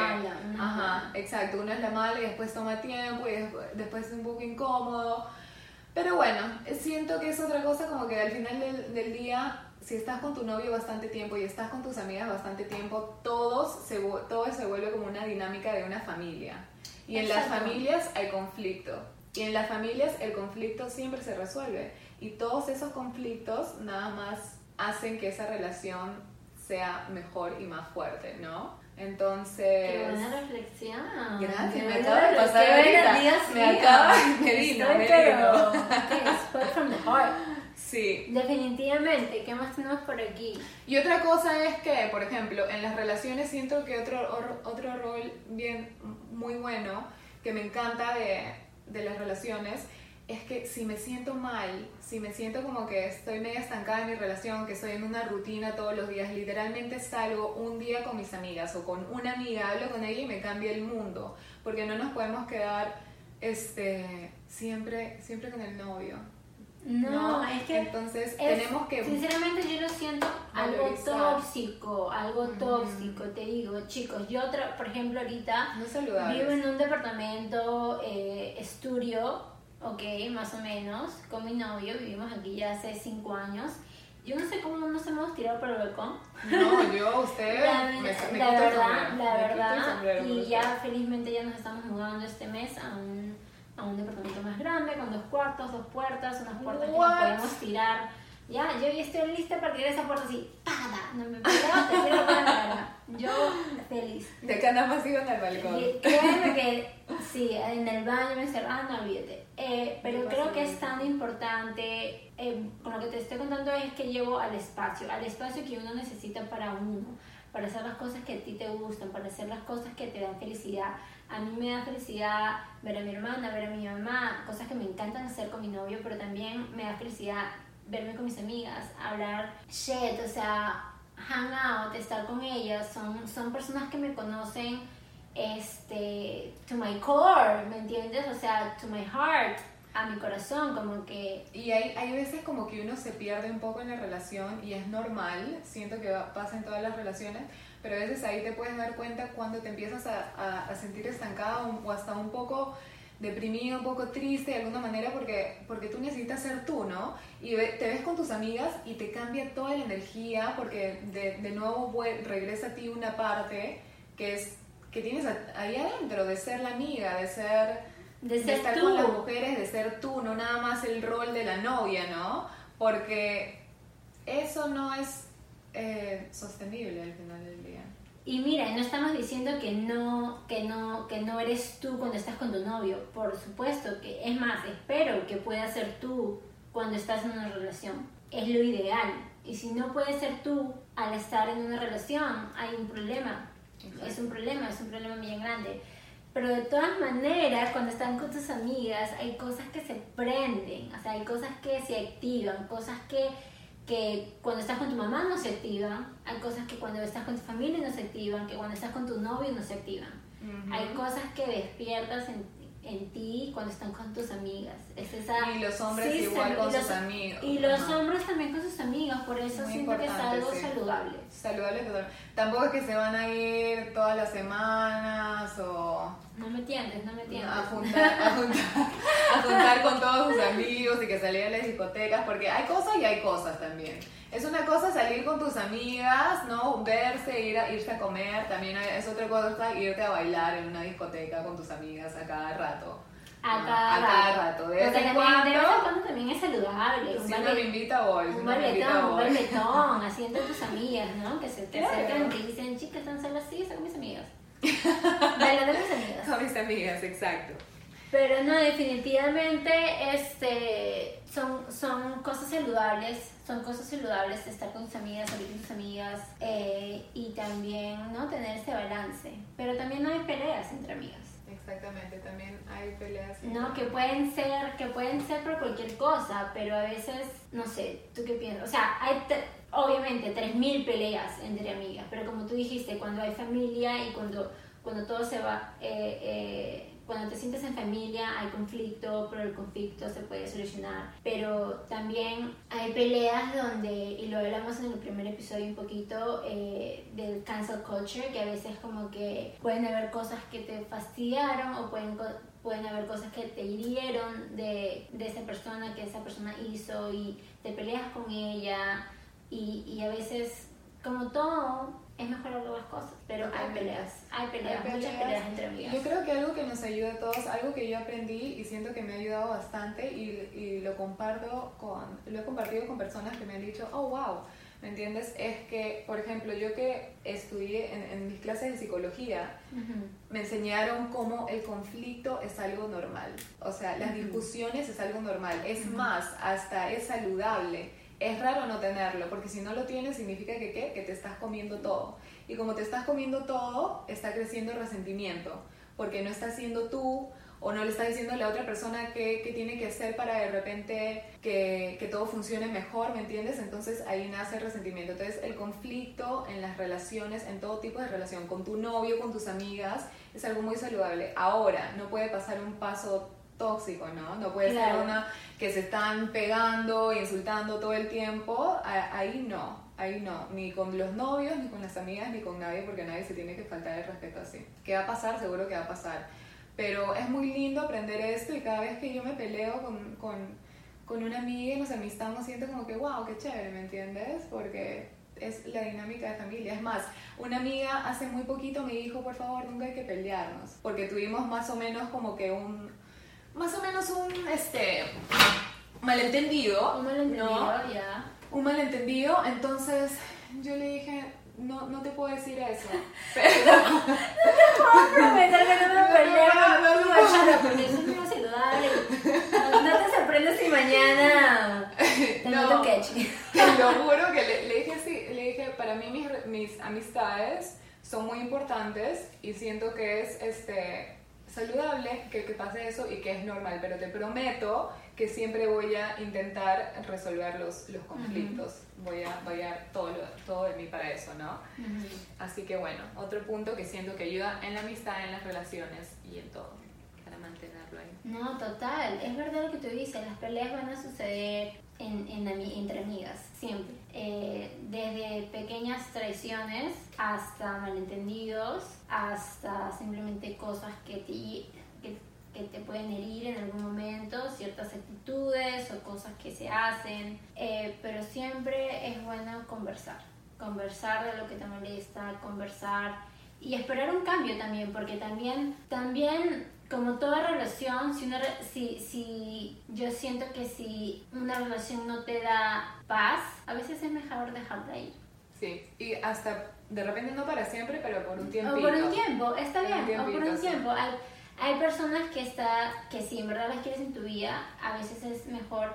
ajá, exacto, uno es la mala y después toma tiempo y después, es un poco incómodo. Pero bueno, siento que es otra cosa como que al final del, del día si estás con tu novio bastante tiempo y estás con tus amigas bastante tiempo, todos se, todo se vuelve como una dinámica de una familia. Y en las familias hay conflicto. Y en las familias el conflicto siempre se resuelve. Y todos esos conflictos nada más hacen que esa relación sea mejor y más fuerte, ¿no? Entonces. Qué buena reflexión. Gracias, me acaba de pasar ahorita. Me acaba es from the heart. Sí. Definitivamente. ¿Qué más tenemos por aquí? Y otra cosa es que, por ejemplo, en las relaciones siento que otro, otro rol bien, muy bueno, que me encanta de, de las relaciones, es que si me siento mal, si me siento como que estoy media estancada en mi relación, que estoy en una rutina todos los días, literalmente salgo un día con mis amigas o con una amiga, hablo con ella y me cambia el mundo, porque no nos podemos quedar este, siempre, siempre con el novio. No, es que entonces tenemos que sinceramente yo lo siento algo tóxico, algo tóxico, te digo, chicos, yo por ejemplo ahorita vivo en un departamento eh, estudio, ok, más o menos, con mi novio, vivimos aquí ya hace cinco años. Yo no sé cómo nos hemos tirado por el balcón. No, yo, [laughs] usted, la, me, la verdad, la verdad, y ya felizmente ya nos estamos mudando este mes a un a un departamento más grande, con dos cuartos, dos puertas, unas puertas que nos podemos tirar. Ya, yo ya estoy lista para tirar esa puerta así, ¡pada! No me pegaba, te tiro para la cara. Yo feliz. De acá nada más iba en el balcón. créeme que sí, en el baño me encerraban, no olvídate. Eh, pero creo que es tan importante, eh, con lo que te estoy contando es que llevo al espacio, al espacio que uno necesita para uno, para hacer las cosas que a ti te gustan, para hacer las cosas que te dan felicidad a mí me da felicidad ver a mi hermana, ver a mi mamá, cosas que me encantan hacer con mi novio, pero también me da felicidad verme con mis amigas, hablar shit, o sea, hang out, estar con ellas. Son, son personas que me conocen este, to my core, ¿me entiendes? O sea, to my heart, a mi corazón, como que... Y hay, hay veces como que uno se pierde un poco en la relación y es normal, siento que pasa en todas las relaciones, pero a veces ahí te puedes dar cuenta cuando te empiezas a, a, sentir estancado o hasta un poco deprimido, un poco triste de alguna manera porque, porque tú necesitas ser tú, ¿no? Y te ves con tus amigas y te cambia toda la energía porque de, de nuevo regresa a ti una parte que es que tienes ahí adentro, de ser la amiga, de ser... De, ser estar con las mujeres, de ser tú, no nada más el rol de la novia, ¿no? Porque eso no es eh, sostenible al final. Y mira, no estamos diciendo que no, que no, que no eres tú cuando estás con tu novio. Por supuesto que es más, espero que puedas ser tú cuando estás en una relación. Es lo ideal. Y si no puedes ser tú al estar en una relación, hay un problema. Es un problema, es un problema bien grande. Pero de todas maneras, cuando están con tus amigas, hay cosas que se prenden, o sea, hay cosas que se activan, cosas que que cuando estás con tu mamá no se activan, hay cosas que cuando estás con tu familia no se activan, que cuando estás con tu novio no se activan. Hay cosas que despiertas en, en, ti cuando están con tus amigas. Es esa, y los hombres igual con sus amigos. Y los hombres también con sus amigas, por eso siento que es algo saludable. Saludable, Tampoco es que se van a ir todas las semanas o no me entiendes, no me entiendes. A juntar, a juntar, a juntar con todos sus amigos y que salir a las discotecas, porque hay cosas y hay cosas también. Es una cosa salir con tus amigas, ¿no? Verse, ir a, irse a comer, también es otra cosa irte a bailar en una discoteca con tus amigas a cada rato. A ¿no? cada a cada rato. rato. De vez en cuando, cuando también es saludable. si un uno balde- me invita, voy. Si Un balletón, un voy. balletón, así entre tus amigas, ¿no? Que se te acercan y te dicen, chicas, están solas, sí, son mis amigas. Bailando con mis amigas. Con mis amigas, exacto. Pero no, definitivamente este, son, son cosas saludables, son cosas saludables estar con tus amigas, salir con tus amigas eh, y también no tener ese balance. Pero también no hay peleas entre amigas. Exactamente, también hay peleas. No, que pueden ser, que pueden ser por cualquier cosa, pero a veces, no sé, ¿tú qué piensas? O sea, hay te- obviamente 3.000 peleas entre amigas, pero como tú dijiste, cuando hay familia y cuando, cuando todo se va, eh, eh, cuando te sientes en familia hay conflicto, pero el conflicto se puede solucionar. Pero también hay peleas donde, y lo hablamos en el primer episodio un poquito, eh, del cancel culture, que a veces como que pueden haber cosas que te fastidiaron o pueden, pueden haber cosas que te hirieron de, de esa persona que esa persona hizo y te peleas con ella y, y a veces, como todo, es mejor hablar las cosas, pero hay peleas, hay peleas, Hay muchas peleas. entre amigas. Yo creo que algo que nos ayuda a todos, algo que yo aprendí y siento que me ha ayudado bastante y, y lo comparto con, lo he compartido con personas que me han dicho, oh wow, ¿me entiendes? Es que, por ejemplo, yo que estudié en, en mis clases de psicología, me enseñaron cómo el conflicto es algo normal. O sea, las discusiones es algo normal. Es más, hasta es saludable. Es raro no tenerlo, porque si no lo tienes significa que, ¿qué? que te estás comiendo todo. Y como te estás comiendo todo, está creciendo el resentimiento, porque no estás siendo tú o no le estás diciendo a la otra persona qué, qué tiene que hacer para de repente que, que todo funcione mejor, ¿me entiendes? Entonces ahí nace el resentimiento. Entonces el conflicto en las relaciones, en todo tipo de relación, con tu novio, con tus amigas, es algo muy saludable. Ahora, no puede pasar un paso tóxico, ¿no? No puede Claro. ser una que se están pegando, insultando todo el tiempo. Ahí no, ahí no. Ni con los novios, ni con las amigas, ni con nadie, porque nadie se tiene que faltar el respeto así. ¿Qué va a pasar? Seguro que va a pasar. Pero es muy lindo aprender esto y cada vez que yo me peleo con, con, con una amiga y nos amistamos, siento como que, wow, qué chévere, ¿me entiendes? Porque es la dinámica de familia. Es más, una amiga hace muy poquito me dijo, por favor, nunca hay que pelearnos, porque tuvimos más o menos como que un, más o menos un, este, malentendido. Un malentendido, ¿no? ya. Un malentendido, entonces yo le dije, no, no te puedo decir eso. [laughs] puedo prometer que no me peleo No, no, no, no. porque es un saludable. No, no te sorprendes si mañana te No. ketchup. Te lo [laughs] juro que le, le dije así, le dije, para mí mis, mis amistades son muy importantes y siento que es este saludable que, que pase eso y que es normal, pero te prometo que siempre voy a intentar resolver los, los conflictos. Voy a, voy a todo, lo- todo de mí para eso, ¿no? Así que bueno, otro punto que siento que ayuda en la amistad, en las relaciones y en todo, para mantenerlo ahí. No, total, es verdad lo que tú dices, las peleas van a suceder en, en entre amigas, siempre. Eh, desde pequeñas traiciones hasta malentendidos, hasta simplemente cosas que te, que, que te pueden herir en algún momento, ciertas actitudes o cosas que se hacen, Eh, pero siempre es bueno conversar, conversar de lo que te molesta, conversar y esperar un cambio también, porque también, también como toda relación, si, una, si, si yo siento que si una relación no te da paz, a veces es mejor dejarla ir. Sí, y hasta de repente no para siempre, pero por un tiempo. O por un tiempo, está bien, o por tiempito, un tiempo. Hay, hay personas que, está, que si en verdad las quieres en tu vida, a veces es mejor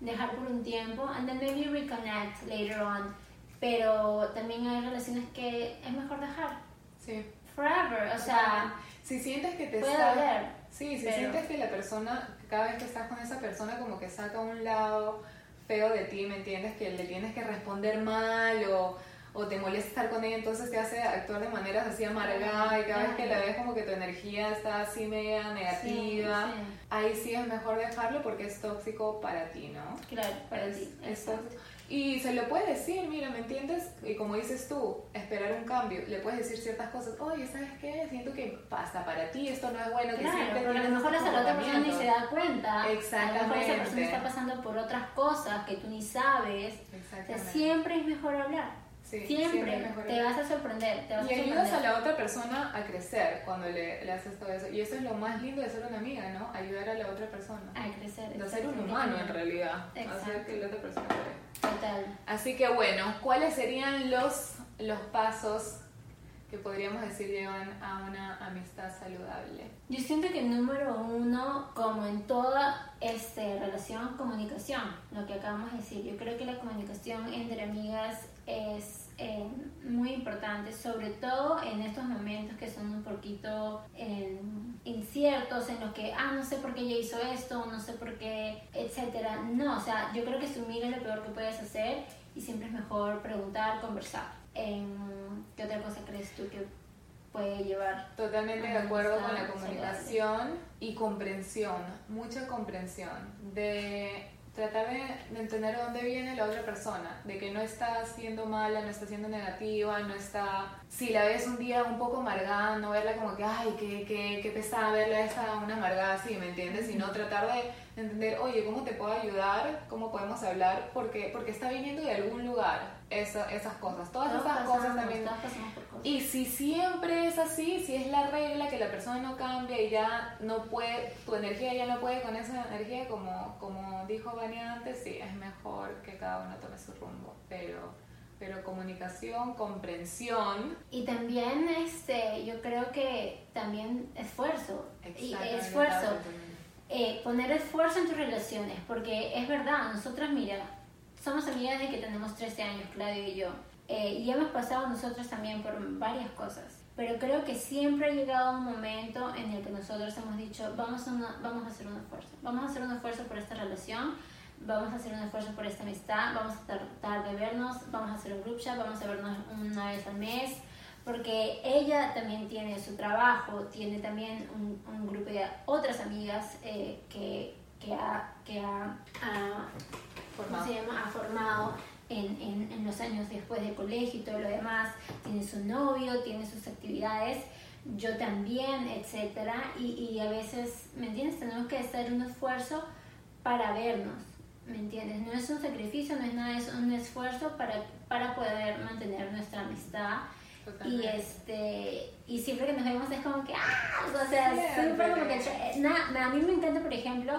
dejar por un tiempo and then maybe reconnect later on. Pero también hay relaciones que es mejor dejar Sí. forever, o sea, si sientes que te puede está doler. Sí, si Pero- sientes que la persona, cada vez que estás con esa persona, como que saca un lado feo de ti, ¿me entiendes? Que le tienes que responder mal o, o te molesta estar con ella, entonces te hace actuar de maneras así amargadas y cada vez que la ves como que tu energía está así media negativa. Sí, sí. Ahí sí es mejor dejarlo porque es tóxico para ti, ¿no? Claro, para Es- ti. es tóxico. Y se lo puede decir, mira, ¿me entiendes? Y como dices tú, esperar un cambio. Le puedes decir ciertas cosas. Oye, ¿sabes qué? Siento que pasa para ti, esto no es bueno. que Claro, pero a lo mejor la otra persona ni se comportamientos". da cuenta. A lo mejor esa persona Exactamente. está pasando por otras cosas que tú ni sabes. O sea, Exactamente. siempre es mejor hablar. Sí, siempre, te vas a sorprender. Te vas y a ayudas a la otra persona a crecer cuando le, le haces todo eso. Y eso es lo más lindo de ser una amiga, ¿no? Ayudar a la otra persona. A crecer. De ser un humano en realidad. Hacer que la otra persona crezca. Total. Así que bueno, ¿cuáles serían los, los pasos que podríamos decir llevan a una amistad saludable? Yo siento que número uno, como en toda este, relación, comunicación, lo que acabamos de decir. Yo creo que la comunicación entre amigas es eh, muy importante, sobre todo en estos momentos que son un poquito eh, inciertos, en los que, ah, no sé por qué ella hizo esto, no sé por qué, etcétera. No, o sea, yo creo que asumir es lo peor que puedes hacer y siempre es mejor preguntar, conversar. Em, ¿Qué otra cosa crees tú que puede llevar Totalmente de acuerdo con la saludable. comunicación y comprensión, mucha comprensión, de tratar de, de entender de dónde viene la otra persona, de que no está siendo mala, no está siendo negativa, no está... Si la ves un día un poco amargada, no verla como que, ay, qué, qué, qué pesada verla esa una amargada así, ¿me entiendes? Sino tratar de entender, oye, ¿cómo te puedo ayudar? ¿Cómo podemos hablar? Porque, porque está viniendo de algún lugar esa- esas cosas. Todas Todos esas pasamos, cosas también cosas. y si siempre es así, si es la regla que la persona no cambia y ya no puede, tu energía ya no puede con esa energía, como, como dijo Vania antes, sí, es mejor que cada uno tome su rumbo. Pero, pero comunicación, comprensión. Y también este, yo creo que también esfuerzo. Y esfuerzo. Eh, poner esfuerzo en tus relaciones, porque es verdad, nosotras, mira, somos amigas de que tenemos 13 años, Claudio y yo, eh, y hemos pasado nosotros también por varias cosas, pero creo que siempre ha llegado un momento en el que nosotros hemos dicho, vamos a, una- vamos a hacer un esfuerzo, vamos a hacer un esfuerzo por esta relación, vamos a hacer un esfuerzo por esta amistad, vamos a tratar de vernos, vamos a hacer un group chat, vamos a vernos una vez al mes, porque ella también tiene su trabajo, tiene también un, un grupo de otras amigas eh, que, que ha, que ha, ha- ¿cómo se llama? ha formado en, en, en los años después del colegio y todo lo demás, tiene su novio, tiene sus actividades, yo también, etcétera, y, y a veces, ¿me entiendes? Tenemos que hacer un esfuerzo para vernos, ¿me entiendes? No es un sacrificio, no es nada, es un esfuerzo para, para poder mantener nuestra amistad. Y este y siempre que nos vemos es como que ¡ah! o sea Siempre. siempre como que eh, na- me- a mí me encanta por ejemplo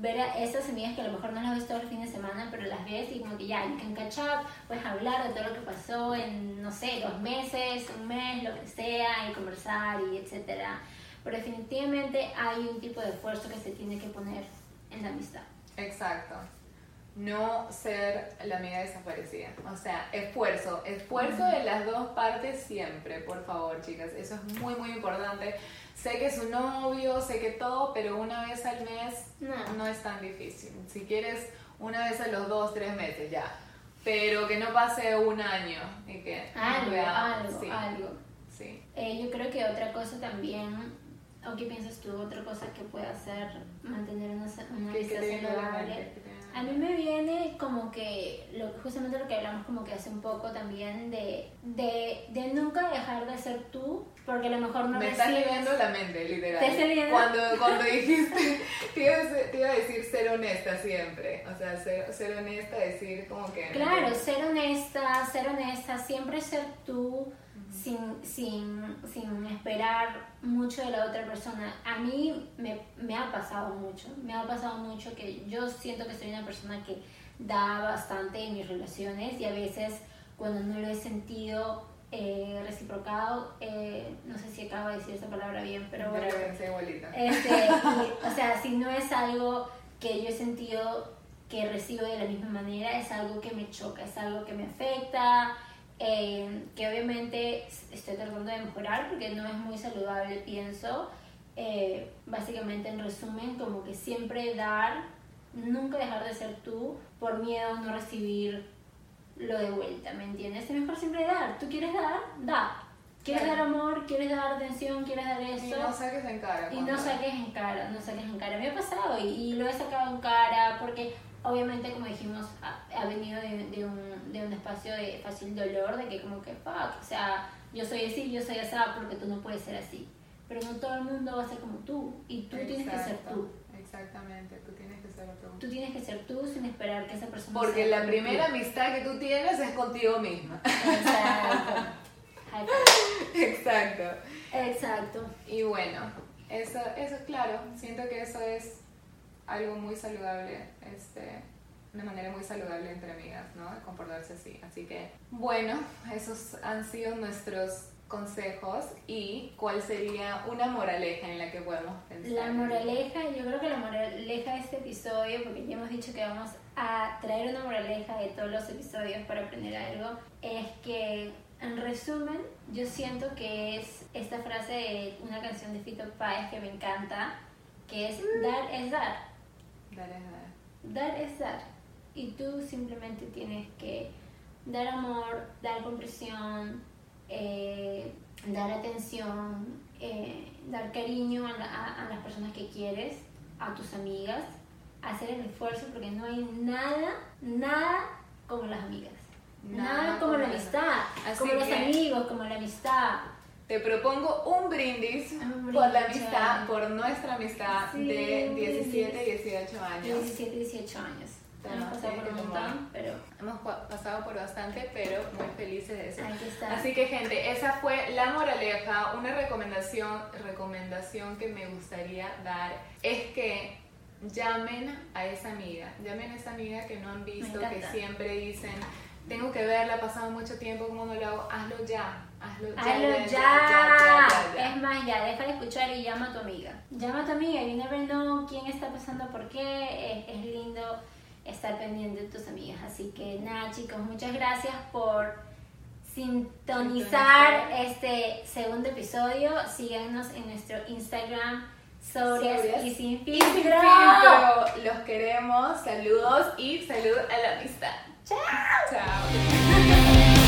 ver a esas amigas que a lo mejor no las ves todos los fines de semana pero las ves y como que ya you can catch up puedes hablar de todo lo que pasó en no sé dos meses un mes lo que sea y conversar y etcétera pero definitivamente hay un tipo de esfuerzo que se tiene que poner en la amistad Exacto. No ser la amiga desaparecida. O sea, esfuerzo. Esfuerzo de las dos partes siempre, por favor, chicas. Eso es muy, muy importante. Sé que es un novio, sé que todo, pero una vez al mes No. no es tan difícil. Si quieres, una vez a los dos, tres meses, ya. Pero que no pase un año y que algo algo Sí, algo sí. Eh, yo creo que otra cosa también, o qué piensas tú, otra cosa que puede hacer mantener una, una ¿Qué- qué amistad te viene a la saludable. A mí me viene como que, lo, justamente lo que hablamos como que hace un poco también, de, de, de nunca dejar de ser tú, porque a lo mejor no Me estás recibes- leyendo la mente, literal. ¿Te leyendo? Cuando, cuando dijiste, [laughs] te iba, a decir, te iba a decir ser honesta siempre. O sea, ser, ser honesta, decir como que. Claro, ser honesta, ser honesta, siempre ser tú sin, sin, sin esperar mucho de la otra persona. A mí me, me ha pasado mucho, me ha pasado mucho que yo siento que soy una persona que da bastante en mis relaciones y a veces cuando no lo he sentido eh, reciprocado, eh, no sé si acabo de decir esa palabra bien, pero bueno, este, [laughs] y, o sea, si no es algo que yo he sentido que recibo de la misma manera, es algo que me choca, es algo que me afecta, eh, que obviamente estoy tratando de mejorar porque no es muy saludable, pienso. Eh, básicamente, en resumen, como que siempre dar, nunca dejar de ser tú por miedo a no recibir lo de vuelta, ¿me entiendes? Es mejor siempre dar. ¿Tú quieres dar? Da. ¿Quieres Claro. dar amor? ¿Quieres dar atención? ¿Quieres dar eso? Y no saques en cara. Y no saques en cara, no saques en cara. Me ha pasado y, y lo he sacado en cara porque obviamente como dijimos ha, ha venido de, de un, de un espacio de fácil dolor, de que como que fuck, o sea, yo soy así, yo soy esa porque tú no puedes ser así. Pero no todo el mundo va a ser como tú y tú tienes que ser tú. Exactamente, tú tienes que ser tú. Tú tienes que ser tú sin esperar que esa persona Porque sea la primera tú. amistad que tú tienes es contigo misma. Exacto. [laughs] Exacto. Exacto. Y bueno, eso, eso claro, siento que eso es algo muy saludable, este, una manera muy saludable entre amigas, ¿no? De comportarse así. Así que, bueno, [laughs] esos han sido nuestros consejos y cuál sería una moraleja en la que podemos pensar. La moraleja, yo creo que la moraleja de este episodio, porque ya hemos dicho que vamos a traer una moraleja de todos los episodios para aprender algo, es que en resumen yo siento que es esta frase de una canción de Fito Páez que me encanta, que es dar es dar, Dale, dale. dar es dar. Y tú simplemente tienes que dar amor, dar comprensión, eh, dar atención, eh, dar cariño a, la- a- a las personas que quieres, a tus amigas, hacer el esfuerzo porque no hay nada, nada como las amigas. Nada, como la amistad, como los amigos, como la amistad. Te propongo un brindis, Un por la amistad, por nuestra amistad Sí, de un 17 brindis. 18 años. 17, 18 años. Hemos pasado por un montón, pero Hemos pa- pasado por bastante, pero muy felices de eso. Así que gente, esa fue la moraleja, una recomendación, recomendación que me gustaría dar es que llamen a esa amiga, llamen a esa amiga que no han visto, que siempre dicen, tengo que verla, ha pasado mucho tiempo, ¿cómo no lo hago? Hazlo ya, hazlo ya. Hazlo ya, ya. ya, ya, ya, ya. Es más, ya, deja de escuchar y llama a tu amiga. Llama a tu amiga, you never know quién está pasando por qué. Es, es lindo estar pendiente de tus amigas. Así que nada, chicos, muchas gracias por sintonizar Sintonizar. este segundo episodio. Síganos en nuestro Instagram, Sobrias Sobrias y sin Y sin filtro. filtro. Los queremos, saludos y salud a la amistad. Chao. Chao.